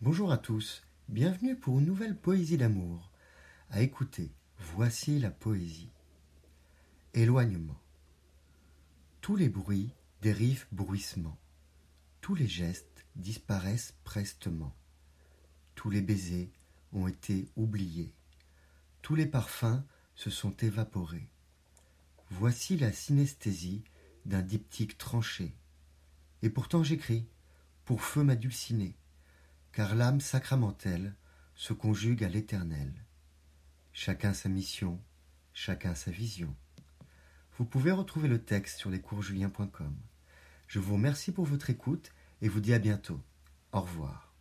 Bonjour à tous, bienvenue pour une nouvelle poésie d'amour. À écouter, voici la poésie. Éloignement. Tous les bruits dérivent bruissement. Tous les gestes disparaissent prestement. Tous les baisers ont été oubliés. Tous les parfums se sont évaporés. Voici la synesthésie d'un diptyque tranché. Et pourtant j'écris, pour feu ma dulcinée, car l'âme sacramentelle se conjugue à l'éternel. Chacun sa mission, chacun sa vision. Vous pouvez retrouver le texte sur lescoursjulien.com. Je vous remercie pour votre écoute et vous dis à bientôt. Au revoir.